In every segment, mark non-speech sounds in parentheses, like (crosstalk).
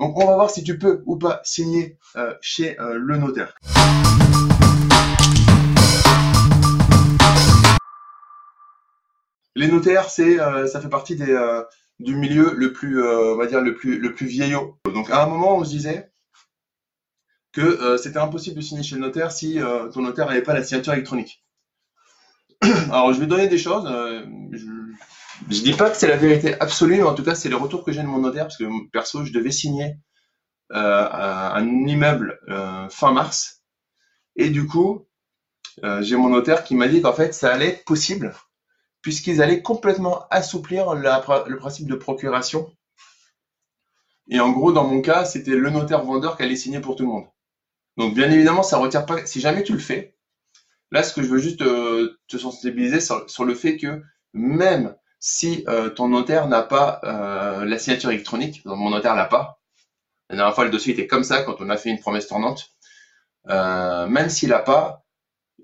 Donc on va voir si tu peux ou pas signer euh, chez euh, le notaire. Les notaires, c'est, euh, ça fait partie du milieu le plus, on le plus, vieillot. Donc à un moment, on se disait que c'était impossible de signer chez le notaire si ton notaire n'avait pas la signature électronique. (clears throat) Alors je vais donner des choses. Je dis pas que c'est la vérité absolue, mais en tout cas, c'est les retours que j'ai de mon notaire, parce que perso, je devais signer euh, un immeuble euh, fin mars. Et du coup, euh, j'ai mon notaire qui m'a dit qu'en fait, ça allait être possible, puisqu'ils allaient complètement assouplir le principe de procuration. Et en gros, dans mon cas, c'était le notaire vendeur qui allait signer pour tout le monde. Donc, bien évidemment, ça retire pas. Si jamais tu le fais, là, ce que je veux juste te sensibiliser sur le fait que même si euh, ton notaire n'a pas euh, la signature électronique, mon notaire l'a pas. La dernière fois, le dossier était comme ça quand on a fait une promesse tournante. Euh, même s'il n'a pas,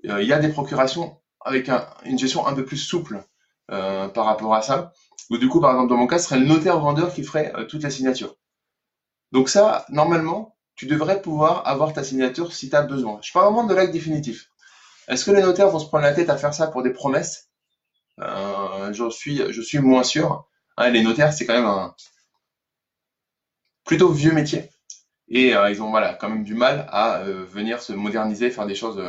il y a des procurations avec une gestion un peu plus souple par rapport à ça. Ou du coup, par exemple, dans mon cas, ce serait le notaire vendeur qui ferait toute la signature. Donc ça, normalement, tu devrais pouvoir avoir ta signature si tu as besoin. Je parle vraiment de l'acte définitif. Est-ce que les notaires vont se prendre la tête à faire ça pour des promesses? Je suis, je suis moins sûr. Hein, les notaires, c'est quand même un plutôt vieux métier. Et euh, ils ont quand même du mal à euh, venir se moderniser, faire des choses,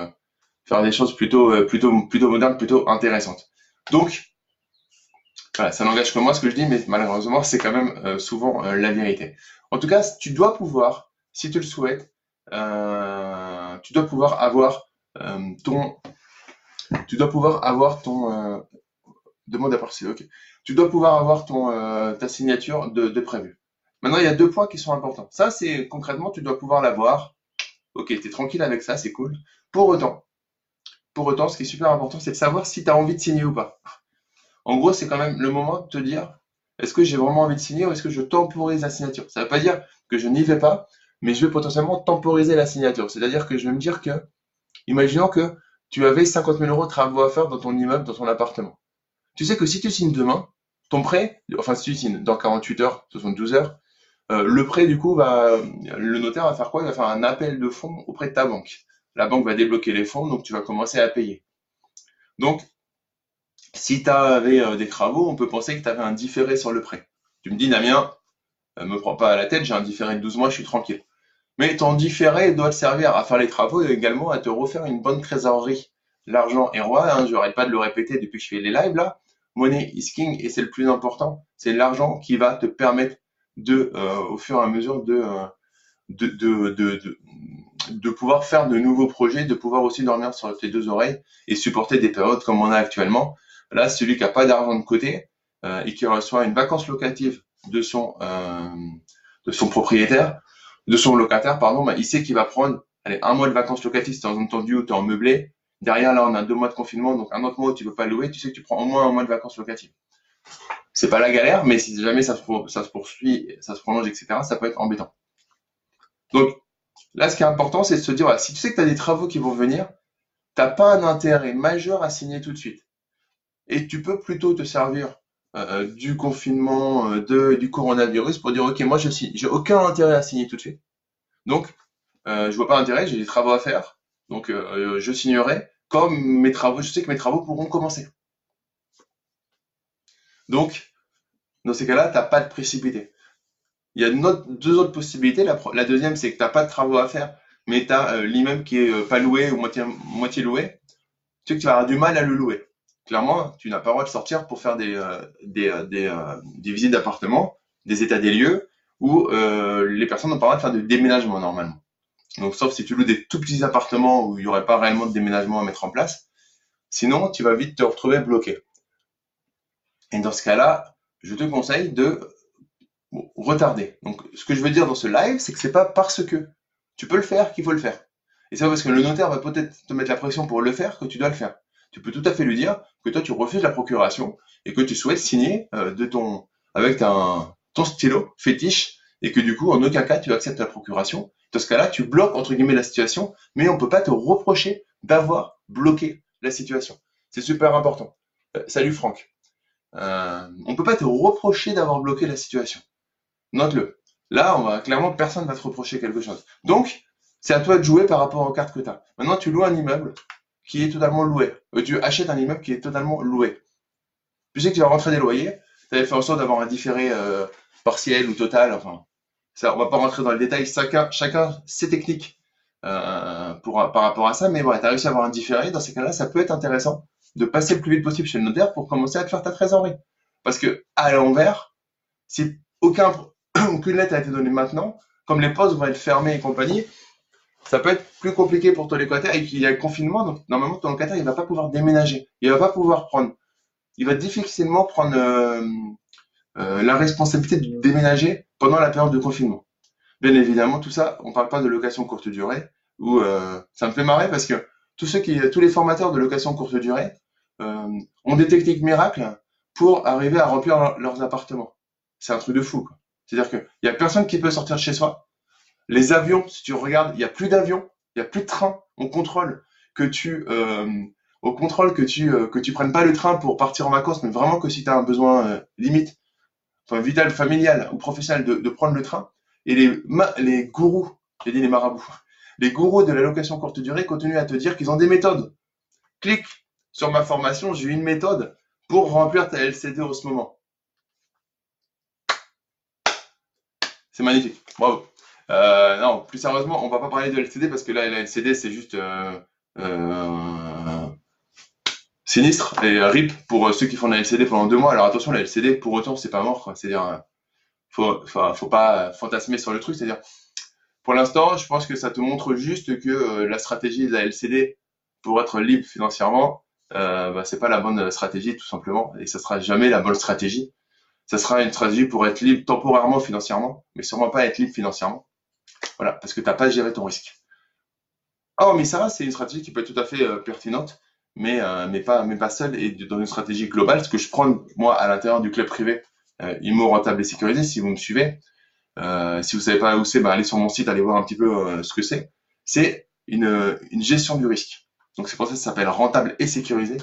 plutôt, plutôt, modernes, plutôt intéressantes. Donc, ça n'engage que moi ce que je dis, mais malheureusement, c'est quand même souvent la vérité. En tout cas, tu dois pouvoir, si tu le souhaites, tu dois pouvoir avoir ton, tu dois pouvoir avoir ton, demande à partir. ok. Tu dois pouvoir avoir euh, ta signature de, de prévu. Maintenant, il y a deux points qui sont importants. Ça, c'est concrètement, tu dois pouvoir l'avoir. Ok, tu es tranquille avec ça, c'est cool. Pour autant, pour autant, ce qui est super important, c'est de savoir si tu as envie de signer ou pas. En gros, c'est quand même le moment de te dire, est-ce que j'ai vraiment envie de signer ou est-ce que je temporise la signature? Ça ne veut pas dire que je n'y vais pas, mais je vais potentiellement temporiser la signature. C'est-à-dire que je vais me dire que, imaginons que tu avais 50 000 euros de travaux à faire dans ton immeuble, dans ton appartement. Tu sais que si tu signes demain, ton prêt, enfin si tu signes dans 48 heures, 72 heures, euh, le prêt du coup va, le notaire va faire quoi? Il va faire un appel de fonds auprès de ta banque. La banque va débloquer les fonds, donc tu vas commencer à payer. Donc, si tu avais euh, des travaux, on peut penser que tu avais un différé sur le prêt. Tu me dis, Damien, ne euh, me prends pas à la tête, j'ai un différé de 12 mois, je suis tranquille. Mais ton différé doit te servir à faire les travaux et également à te refaire une bonne trésorerie. L'argent est roi, hein, je n'arrête pas de le répéter depuis que je fais les lives là money is king et c'est le plus important. C'est l'argent qui va te permettre de, euh, au fur et à mesure de, euh, de, pouvoir faire de nouveaux projets, de pouvoir aussi dormir sur tes deux oreilles et supporter des périodes comme on a actuellement. Là, celui qui n'a pas d'argent de côté euh, et qui reçoit une vacance locative de son, propriétaire, de son locataire, pardon, bah, il sait qu'il va prendre un mois de vacances locatives, c'est entendu ou tu en meublé, Derrière, là, on a deux mois de confinement, donc un autre mois où tu peux pas louer, tu sais que tu prends au moins un mois de vacances locatives. C'est pas la galère, mais si jamais ça se, poursuit, ça se prolonge, etc., ça peut être embêtant. Donc, là, ce qui est important, c'est de se dire, si tu sais que tu des travaux qui vont venir, t'as pas un intérêt majeur à signer tout de suite. Et tu peux plutôt te servir euh, du confinement, euh, de, du coronavirus pour dire, OK, moi, je j'ai aucun intérêt à signer tout de suite. Donc, euh, je vois pas d'intérêt, j'ai des travaux à faire. Donc, euh, je signerai comme mes travaux, je sais que mes travaux pourront commencer. Donc, dans ces cas-là, tu n'as pas de précipité. Il y a deux autres possibilités. La, deuxième, c'est que tu n'as pas de travaux à faire, mais tu as euh, l'immeuble qui est euh, pas loué ou moitié, loué. Tu sais que tu vas avoir du mal à le louer. Clairement, tu n'as pas le droit de sortir pour faire des, visites d'appartements, des états des lieux, où les personnes n'ont pas le droit de faire de déménagement normalement. Donc, sauf si tu loues des tout petits appartements où il n'y aurait pas réellement de déménagement à mettre en place. Sinon, tu vas vite te retrouver bloqué. Et dans ce cas-là, je te conseille de retarder. Donc, ce que je veux dire dans ce live, c'est que c'est pas parce que tu peux le faire qu'il faut le faire. Et c'est parce que le notaire va peut-être te mettre la pression pour le faire que tu dois le faire. Tu peux tout à fait lui dire que toi, tu refuses la procuration et que tu souhaites signer euh, avec ton stylo fétiche et que du coup, en aucun cas, tu acceptes la procuration dans ce cas-là, tu bloques entre guillemets la situation, mais on ne peut pas te reprocher d'avoir bloqué la situation. C'est super important. Euh, salut Franck. Euh, on ne peut pas te reprocher d'avoir bloqué la situation. Note-le. Là, clairement personne ne va te reprocher quelque chose. Donc, c'est à toi de jouer par rapport aux cartes que tu as. Maintenant, tu loues un immeuble qui est totalement loué. Euh, tu achètes un immeuble qui est totalement loué. Tu sais que tu vas rentrer des loyers. Tu avais fait en sorte d'avoir un différé partiel ou total. Enfin, ça, on va pas rentrer dans le détail. Chacun, chacun ses techniques euh, pour, par rapport à ça. Mais voilà, tu as réussi à avoir un différé. Dans ces cas-là, ça peut être intéressant de passer le plus vite possible chez le notaire pour commencer à te faire ta trésorerie. Parce que à l'envers, si aucun, (clears throat) aucune lettre a été donnée maintenant, comme les postes vont être fermés et compagnie, ça peut être plus compliqué pour ton locataire et qu'il y a le confinement, donc normalement ton locataire il va pas pouvoir déménager, il va pas pouvoir prendre, il va difficilement prendre euh, euh, la responsabilité de déménager pendant la période de confinement. Bien évidemment, tout ça, on parle pas de location courte durée, où euh, ça me fait marrer parce que tous ceux qui, tous les formateurs de location courte durée ont des techniques miracles pour arriver à remplir leurs appartements. C'est un truc de fou. C'est-à-dire qu'il y a personne qui peut sortir de chez soi les avions, si tu regardes, il n'y a plus d'avions, il n'y a plus de trains. On contrôle que tu, euh, au contrôle que tu, euh, que tu prennes pas le train pour partir en vacances, mais vraiment que si tu as un besoin euh, limite, vital, familial ou professionnel, de, de prendre le train. Et les, les gourous, j'ai dit les marabouts, (laughs) les gourous de la location courte durée continuent à te dire qu'ils ont des méthodes. Clique sur ma formation, j'ai une méthode pour remplir ta LCD en ce moment. C'est magnifique. Bravo. Euh, non, plus sérieusement, on va pas parler de LCD parce que là, la LCD, c'est juste euh, euh, sinistre et RIP pour ceux qui font la LCD pendant deux mois. Alors attention, la LCD, pour autant, c'est pas mort. C'est-à-dire, faut, faut, faut pas fantasmer sur le truc. C'est-à-dire, pour l'instant, je pense que ça te montre juste que la stratégie de la LCD pour être libre financièrement, euh, bah, c'est pas la bonne stratégie tout simplement, et ça sera jamais la bonne stratégie. Ça sera une stratégie pour être libre temporairement financièrement, mais sûrement pas être libre financièrement. Voilà, parce que tu n'as pas géré ton risque. Oh, mais ça, c'est une stratégie qui peut être tout à fait euh, pertinente, mais, euh, mais, pas, mais pas seule et dans une stratégie globale. Ce que je prends, moi, à l'intérieur du club privé, euh, IMO rentable et sécurisé, si vous me suivez. Euh, si vous savez pas où c'est, bah, allez sur mon site, allez voir un petit peu ce que c'est. C'est une, une gestion du risque. Donc c'est pour ça que ça s'appelle rentable et sécurisé,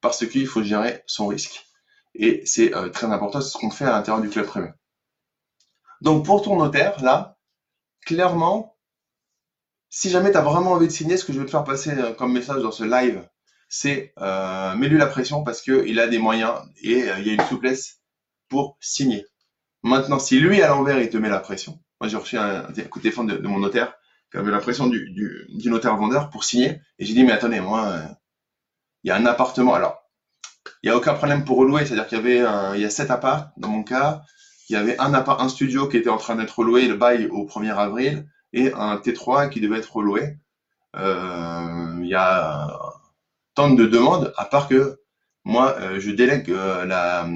parce qu'il faut gérer son risque. Et c'est très important, c'est ce qu'on fait à l'intérieur du club privé. Donc pour ton notaire, là, clairement, si jamais tu as vraiment envie de signer, ce que je veux te faire passer euh, comme message dans ce live, c'est euh, mets-lui la pression parce qu'il a des moyens et euh, il y a une souplesse pour signer. Maintenant, si lui à l'envers il te met la pression, moi j'ai reçu un, coup de téléphone de, mon notaire qui avait la pression du, du, notaire vendeur pour signer et j'ai dit mais attendez moi il y a un appartement alors il n'y a aucun problème pour relouer c'est-à-dire qu'il y avait il y a sept apparts dans mon cas il y avait un, un studio qui était en train d'être loué, le bail au 1er avril, et un T3 qui devait être loué. Euh, il y a tant de demandes, à part que moi, euh, je délègue euh, la,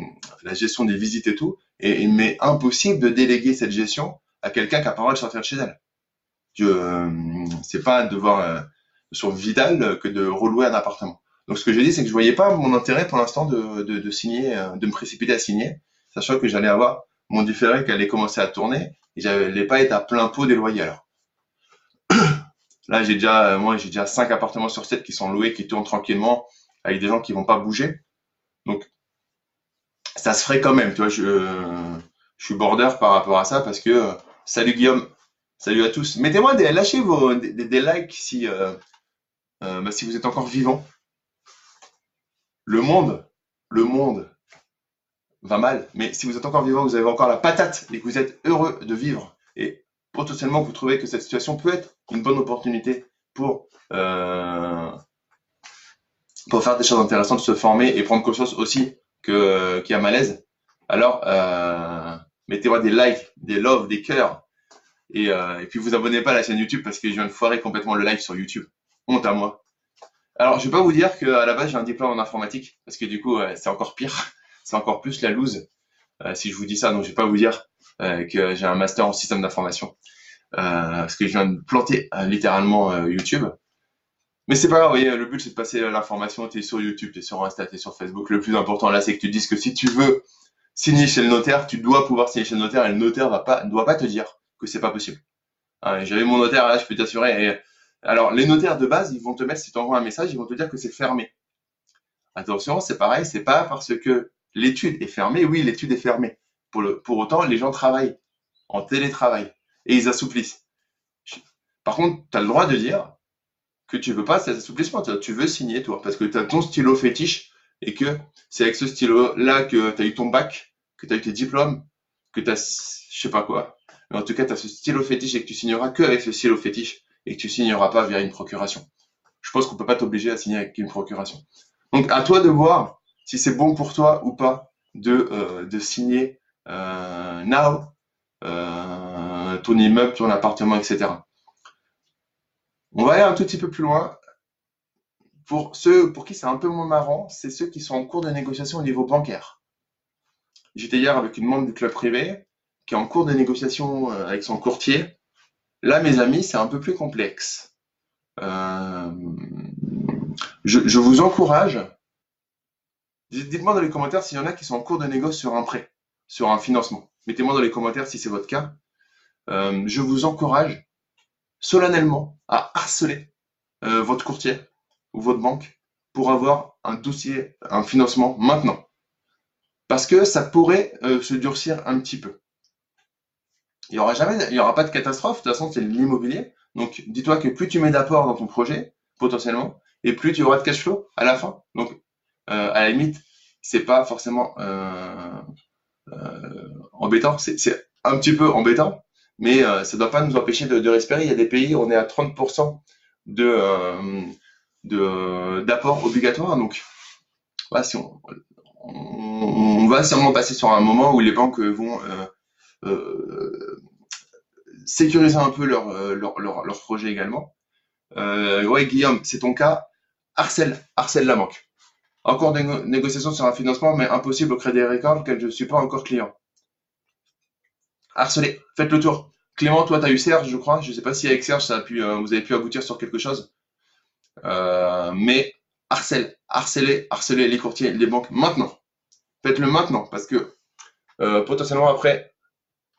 la, gestion des visites et tout, et il m'est impossible de déléguer cette gestion à quelqu'un qui a pas le droit de sortir de chez elle. Euh, c'est pas un devoir sur vital que de relouer un appartement. Donc ce que j'ai dit, c'est que je voyais pas mon intérêt pour l'instant de, de, de signer, de me précipiter à signer, sachant que j'allais avoir mon différé qui allait commencer à tourner et j'allais pas être à plein pot des loyers. Là, j'ai déjà, euh, moi, j'ai déjà cinq appartements sur 7 qui sont loués, qui tournent tranquillement avec des gens qui vont pas bouger. Donc, ça se ferait quand même, je, je suis border par rapport à ça parce que, euh, salut Guillaume, salut à tous. Mettez-moi des, lâchez vos, des, likes si, euh, bah, si vous êtes encore vivant. Le monde, le monde va mal, mais si vous êtes encore vivant, vous avez encore la patate et que vous êtes heureux de vivre et potentiellement vous trouvez que cette situation peut être une bonne opportunité pour, euh, pour faire des choses intéressantes, se former et prendre conscience aussi qu'il y a malaise, alors euh, mettez-moi des likes, des loves, des cœurs et, euh, et puis vous abonnez pas à la chaîne YouTube parce que je viens de foirer complètement le live sur YouTube. Honte à moi. Alors je vais pas vous dire qu'à la base j'ai un diplôme en informatique parce que du coup c'est encore pire (laughs) c'est encore plus la loose si je vous dis ça. Donc je vais pas vous dire euh, que j'ai un master en système d'information euh, parce que je viens de planter littéralement YouTube. Mais c'est pas grave, voyez, le but c'est de passer l'information, tu es sur YouTube, tu es sur Insta, tu es sur Facebook. Le plus important là, c'est que tu dises que si tu veux signer chez le notaire, tu dois pouvoir signer chez le notaire et le notaire va pas, ne doit pas te dire que c'est pas possible. Hein, j'avais mon notaire là, je peux t'assurer. Alors, les notaires de base, ils vont te mettre, si tu envoies un message, ils vont te dire que c'est fermé. Attention, c'est pareil, c'est pas parce que l'étude est fermée. Oui, l'étude est fermée. Pour, le, pour autant, les gens travaillent. en télétravail et ils assouplissent. Par contre, tu as le droit de dire que tu veux pas cet assouplissement. Tu veux signer, toi, parce que tu as ton stylo fétiche et que c'est avec ce stylo-là que tu as eu ton bac, que tu as eu tes diplômes, que tu as, je sais pas quoi. Mais en tout cas, tu as ce stylo fétiche et que tu signeras que avec ce stylo fétiche et que tu signeras pas via une procuration. Je pense qu'on peut pas t'obliger à signer avec une procuration. Donc, à toi de voir si c'est bon pour toi ou pas de, euh, de signer euh, now euh, ton immeuble, ton appartement, etc. On va aller un tout petit peu plus loin. Pour ceux pour qui c'est un peu moins marrant, c'est ceux qui sont en cours de négociation au niveau bancaire. J'étais hier avec une membre du club privé qui est en cours de négociation euh, avec son courtier. Là, mes amis, c'est un peu plus complexe. Euh, je, vous encourage. Dites-moi dans les commentaires s'il y en a qui sont en cours de négociation sur un prêt, sur un financement. Mettez-moi dans les commentaires si c'est votre cas. Euh, je vous encourage solennellement à harceler votre courtier ou votre banque pour avoir un dossier, un financement maintenant. Parce que ça pourrait euh, se durcir un petit peu. Il n'y aura jamais, il y aura pas de catastrophe. De toute façon, c'est l'immobilier. Donc, dis-toi que plus tu mets d'apport dans ton projet, potentiellement, et plus tu auras de cash flow à la fin. Donc, euh, à la limite, c'est pas forcément euh, embêtant. C'est un petit peu embêtant, mais ça ne doit pas nous empêcher de, de, respirer. Il y a des pays, on est à 30% de d'apport obligatoire. Donc, on, va sûrement passer sur un moment où les banques vont euh, euh, sécuriser un peu leur, euh, leur, leur, leur projet également. ouais, Guillaume, c'est ton cas. Harcèle, harcèle la banque. Encore des négociations sur un financement, mais impossible au Crédit Agricole, car je ne suis pas encore client. Harcelez, faites le tour. Clément, toi, tu as eu Serge, je crois. Je ne sais pas si avec Serge, pu, vous avez pu aboutir sur quelque chose. Euh, mais harcèle, harcelez, harcelez les courtiers, les banques maintenant. Faites-le maintenant parce que euh, potentiellement après,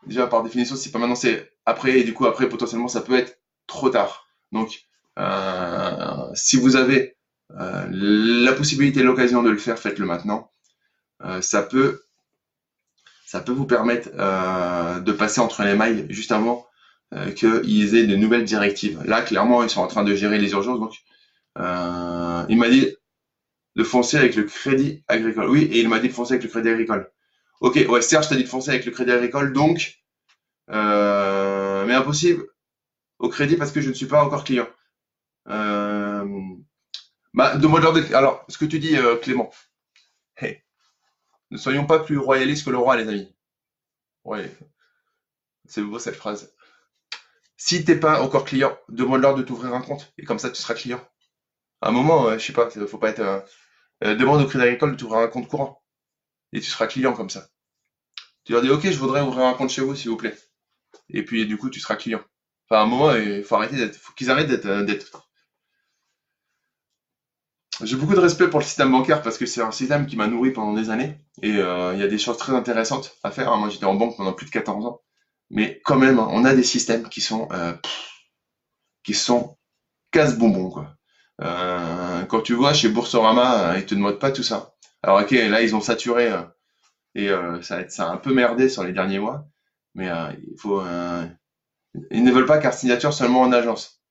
déjà par définition, si pas maintenant, c'est après et du coup après potentiellement ça peut être trop tard. Donc euh, si vous avez la possibilité, l'occasion de le faire, faites-le maintenant. ça peut ça peut vous permettre de passer entre les mailles juste avant qu'ils aient de nouvelles directives. Là, clairement, ils sont en train de gérer les urgences, donc euh, il m'a dit de foncer avec le crédit agricole. Oui, et il m'a dit de foncer avec le crédit agricole. Ok, ouais, Serge t'a dit de foncer avec le crédit agricole, donc, euh, mais impossible au crédit parce que je ne suis pas encore client. Euh, bah, demande-leur de... Alors, ce que tu dis, euh, Clément. Ne soyons pas plus royalistes que le roi, les amis. Ouais, c'est beau cette phrase. Si t'es pas encore client, demande-leur de t'ouvrir un compte et comme ça tu seras client. À un moment, je sais pas, faut pas être. Euh, euh, demande au Crédit Agricole de t'ouvrir un compte courant. Et tu seras client comme ça. Tu leur dis, ok, je voudrais ouvrir un compte chez vous, s'il vous plaît. Et puis, du coup, tu seras client. Enfin, à un moment, il faut arrêter d'être. faut qu'ils arrêtent d'être. Euh, J'ai beaucoup de respect pour le système bancaire parce que c'est un système qui m'a nourri pendant des années. Et il y a des choses très intéressantes à faire. Moi, j'étais en banque pendant plus de 14 ans. Mais quand même, on a des systèmes qui sont. qui sont casse-bonbons, quoi. Euh, quand tu vois chez Boursorama, euh, ils te demandent pas tout ça. Alors ok, là ils ont saturé euh, et ça, ça a un peu merdé sur les derniers mois, mais il faut, ils ne veulent pas carte signature seulement en agence.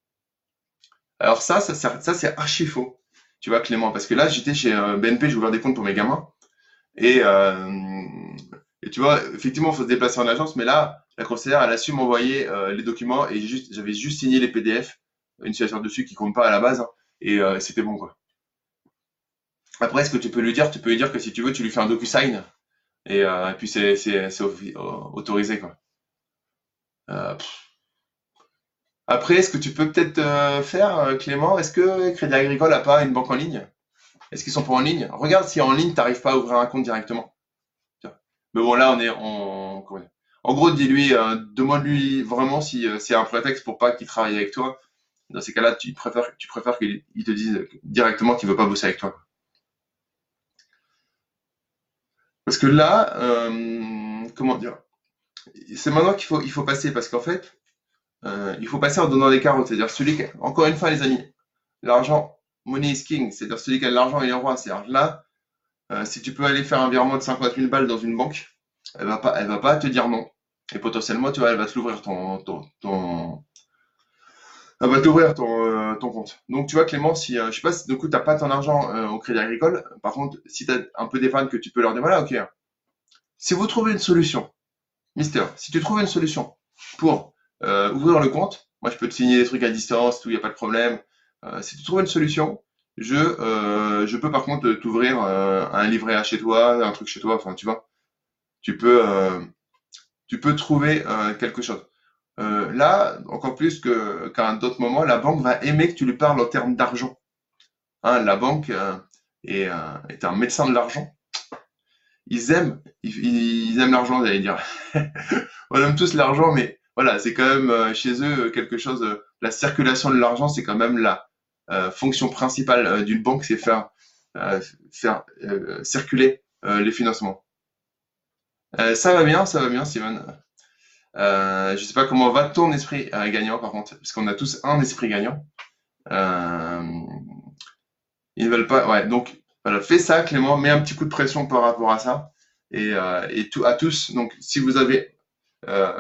Alors ça, ça, ça c'est archi faux. Tu vois Clément, parce que là j'étais chez BNP, j'ai ouvert des comptes pour mes gamins et et tu vois, effectivement, il faut se déplacer en agence, mais là, la conseillère, elle a su m'envoyer les documents et j'avais juste signé les PDF, une signature dessus qui compte pas à la base. Hein et euh, c'était bon quoi. Après, ce que tu peux lui dire, tu peux lui dire que si tu veux, tu lui fais un DocuSign et, euh, et puis c'est autorisé quoi. Euh, Après, ce que tu peux peut-être euh, faire, Clément, est-ce que Crédit Agricole n'a pas une banque en ligne? Est-ce qu'ils sont pas en ligne? Regarde si en ligne, tu n'arrives pas à ouvrir un compte directement. Mais bon, là, on est en. En gros, dis-lui, demande-lui vraiment si c'est un prétexte pour pas qu'il travaille avec toi dans ces cas-là, tu préfères, tu préfères qu'ils te disent directement qu'ils ne veulent pas bosser avec toi. Parce que là, euh, comment dire, c'est maintenant qu'il faut, il faut passer, parce qu'en fait, euh, il faut passer en donnant des carottes. C'est-à-dire celui qui, encore une fois, les amis, l'argent, money is king. C'est-à-dire celui qui a de l'argent, il est roi. C'est-à-dire là, euh, si tu peux aller faire un virement de 50 000 balles dans une banque, elle va pas, elle va pas te dire non. Et potentiellement, tu vois, elle va te l'ouvrir ton, ton, t'ouvrir ton, euh, ton compte. Donc, tu vois, Clément, si, euh, je sais pas, si, du coup, t'as pas ton argent au Crédit Agricole. Par contre, si tu as un peu d'épargne que tu peux leur dire, voilà, ok. Si vous trouvez une solution, Mister, si tu trouves une solution pour ouvrir le compte, moi, je peux te signer des trucs à distance, tout, il n'y a pas de problème. si tu trouves une solution, je, je peux par contre t'ouvrir un livret A chez toi, un truc chez toi, enfin, tu vois. Tu peux, tu peux trouver quelque chose. Euh, là, encore plus qu'à d'autres moments, la banque va aimer que tu lui parles en termes d'argent. Hein, la banque euh, est, euh, est, un médecin de l'argent. Ils aiment, ils, aiment l'argent, j'allais dire. (laughs) On aime tous l'argent, mais voilà, c'est quand même chez eux quelque chose. la circulation de l'argent, c'est quand même la fonction principale d'une banque, c'est faire faire circuler les financements. ça va bien, ça va bien. Euh, je sais pas comment va ton esprit euh, gagnant par contre, parce qu'on a tous un esprit gagnant. Euh, ils ne veulent pas. Ouais, donc voilà, fais ça, Clément, mets un petit coup de pression par rapport à ça. Et, euh, et tout, à tous, donc si vous avez euh,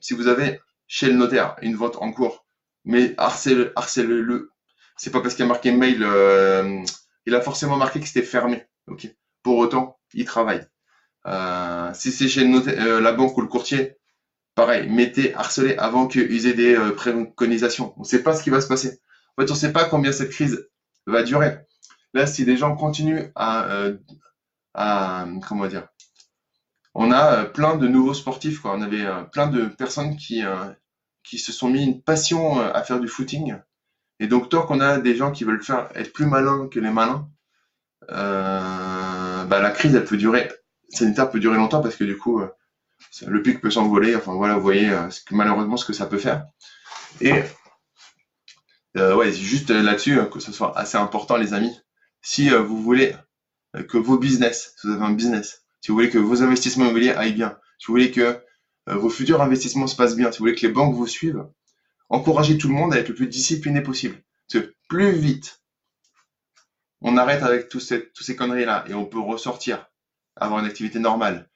si vous avez chez le notaire une vente en cours, mais harcèle, harcèle-le. C'est pas parce qu'il a marqué mail, euh, il a forcément marqué que c'était fermé. Ok. Pour autant, il travaille. Euh, si c'est chez la banque ou le courtier, pareil, mettez harceler avant qu'ils aient des préconisations. On ne sait pas ce qui va se passer. En fait, on ne sait pas combien cette crise va durer. Là, si des gens continuent à comment dire, on a euh, plein de nouveaux sportifs. Quoi. On avait plein de personnes qui, qui se sont mis une passion à faire du footing. Et donc, tant qu'on a des gens qui veulent faire être plus malins que les malins, bah, la crise, elle peut durer, sanitaire peut durer longtemps parce que du coup, le pic peut s'envoler. Enfin voilà, vous voyez euh, malheureusement ce que ça peut faire. Et euh, ouais, juste là-dessus que ce soit assez important, les amis. Si euh, vous voulez que vos business, si vous avez un business, si vous voulez que vos investissements immobiliers aillent bien, si vous voulez que vos futurs investissements se passent bien, si vous voulez que les banques vous suivent, encouragez tout le monde à être le plus discipliné possible. Parce que plus vite on arrête avec toutes ces, ces conneries-là et on peut ressortir, avoir une activité normale,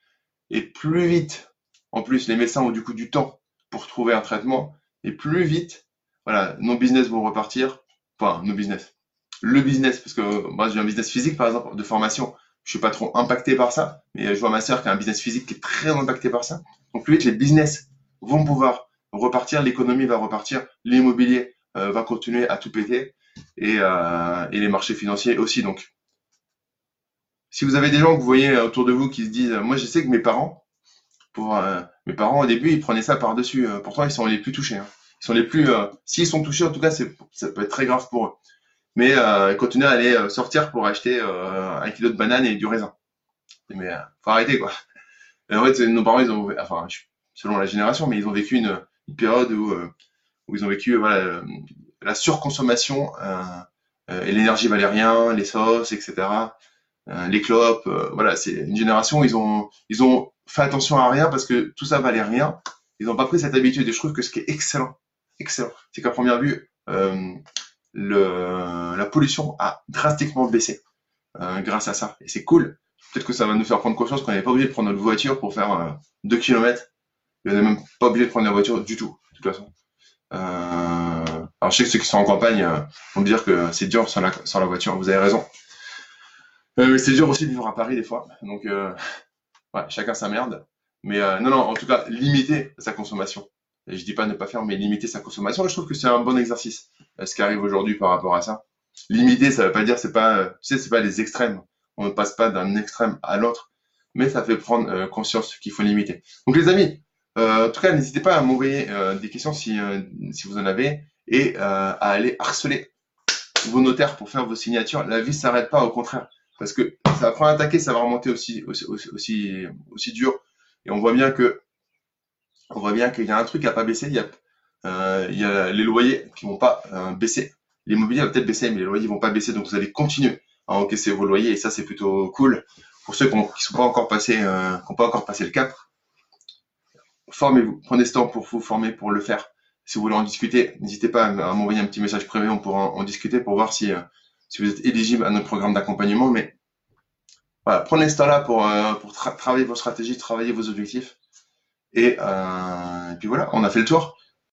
et plus vite, en plus, les médecins ont du coup du temps pour trouver un traitement, et plus vite, voilà, nos business vont repartir, enfin, nos business, le business, parce que moi j'ai un business physique par exemple de formation, je suis pas trop impacté par ça, mais je vois ma sœur qui a un business physique qui est très impacté par ça. Donc plus vite les business vont pouvoir repartir, l'économie va repartir, l'immobilier euh, va continuer à tout péter et, euh, et les marchés financiers aussi. Donc si vous avez des gens que vous voyez autour de vous qui se disent, moi je sais que mes parents, pour euh, mes parents au début ils prenaient ça par dessus. Pourtant ils sont les plus touchés. Hein. Ils sont les plus, s'ils sont touchés en tout cas, ça peut être très grave pour eux. Mais ils continuent à aller sortir pour acheter un kilo de bananes et du raisin. Mais faut arrêter quoi. en fait, nos parents ils ont, enfin selon la génération, mais ils ont vécu une, période où où ils ont vécu voilà la surconsommation et l'énergie valait rien, les sauces, etc. Euh, les clopes, euh, voilà, c'est une génération, ils ont, ils ont fait attention à rien parce que tout ça valait rien. Ils n'ont pas pris cette habitude et je trouve que ce qui est excellent, excellent, c'est qu'à première vue, euh, la pollution a drastiquement baissé grâce à ça. Et c'est cool. Peut-être que ça va nous faire prendre conscience qu'on n'est pas obligé de prendre notre voiture pour faire 2 km. On n'est même pas obligé de prendre la voiture du tout, de toute façon. alors je sais que ceux qui sont en campagne vont me dire que c'est dur sans la, voiture. Vous avez raison. Euh, c'est dur aussi de vivre à Paris des fois. Donc, euh, chacun sa merde. Mais euh, non, non, en tout cas, limiter sa consommation. Je dis pas ne pas faire, mais limiter sa consommation. Je trouve que c'est un bon exercice. ce qui arrive aujourd'hui par rapport à ça. Limiter, ça veut pas dire, c'est pas, tu sais, c'est pas les extrêmes. On ne passe pas d'un extrême à l'autre, mais ça fait prendre conscience qu'il faut limiter. Donc les amis, en tout cas, n'hésitez pas à m'envoyer des questions si, si vous en avez et à aller harceler vos notaires pour faire vos signatures. La vie s'arrête pas, au contraire parce que ça va prendre un taquet, ça va remonter aussi, aussi, aussi, aussi dur. Et on voit bien que, on voit bien qu'il y a un truc qui n'a pas baissé. Il y a, euh, il y a les loyers qui vont pas euh, baisser. L'immobilier va peut-être baisser, mais les loyers vont pas baisser. Donc vous allez continuer à encaisser vos loyers et ça c'est plutôt cool. Pour ceux qui ne sont pas encore passés, euh, qui pas encore passé le cap, formez-vous. Prenez ce temps pour vous former, pour le faire. Si vous voulez en discuter, n'hésitez pas à m'envoyer un petit message privé. On pourra en, discuter pour voir si vous êtes éligible à notre programme d'accompagnement. Mais voilà, prenez ce temps-là pour travailler vos stratégies, travailler vos objectifs. Et, euh, et puis voilà, on a fait le tour.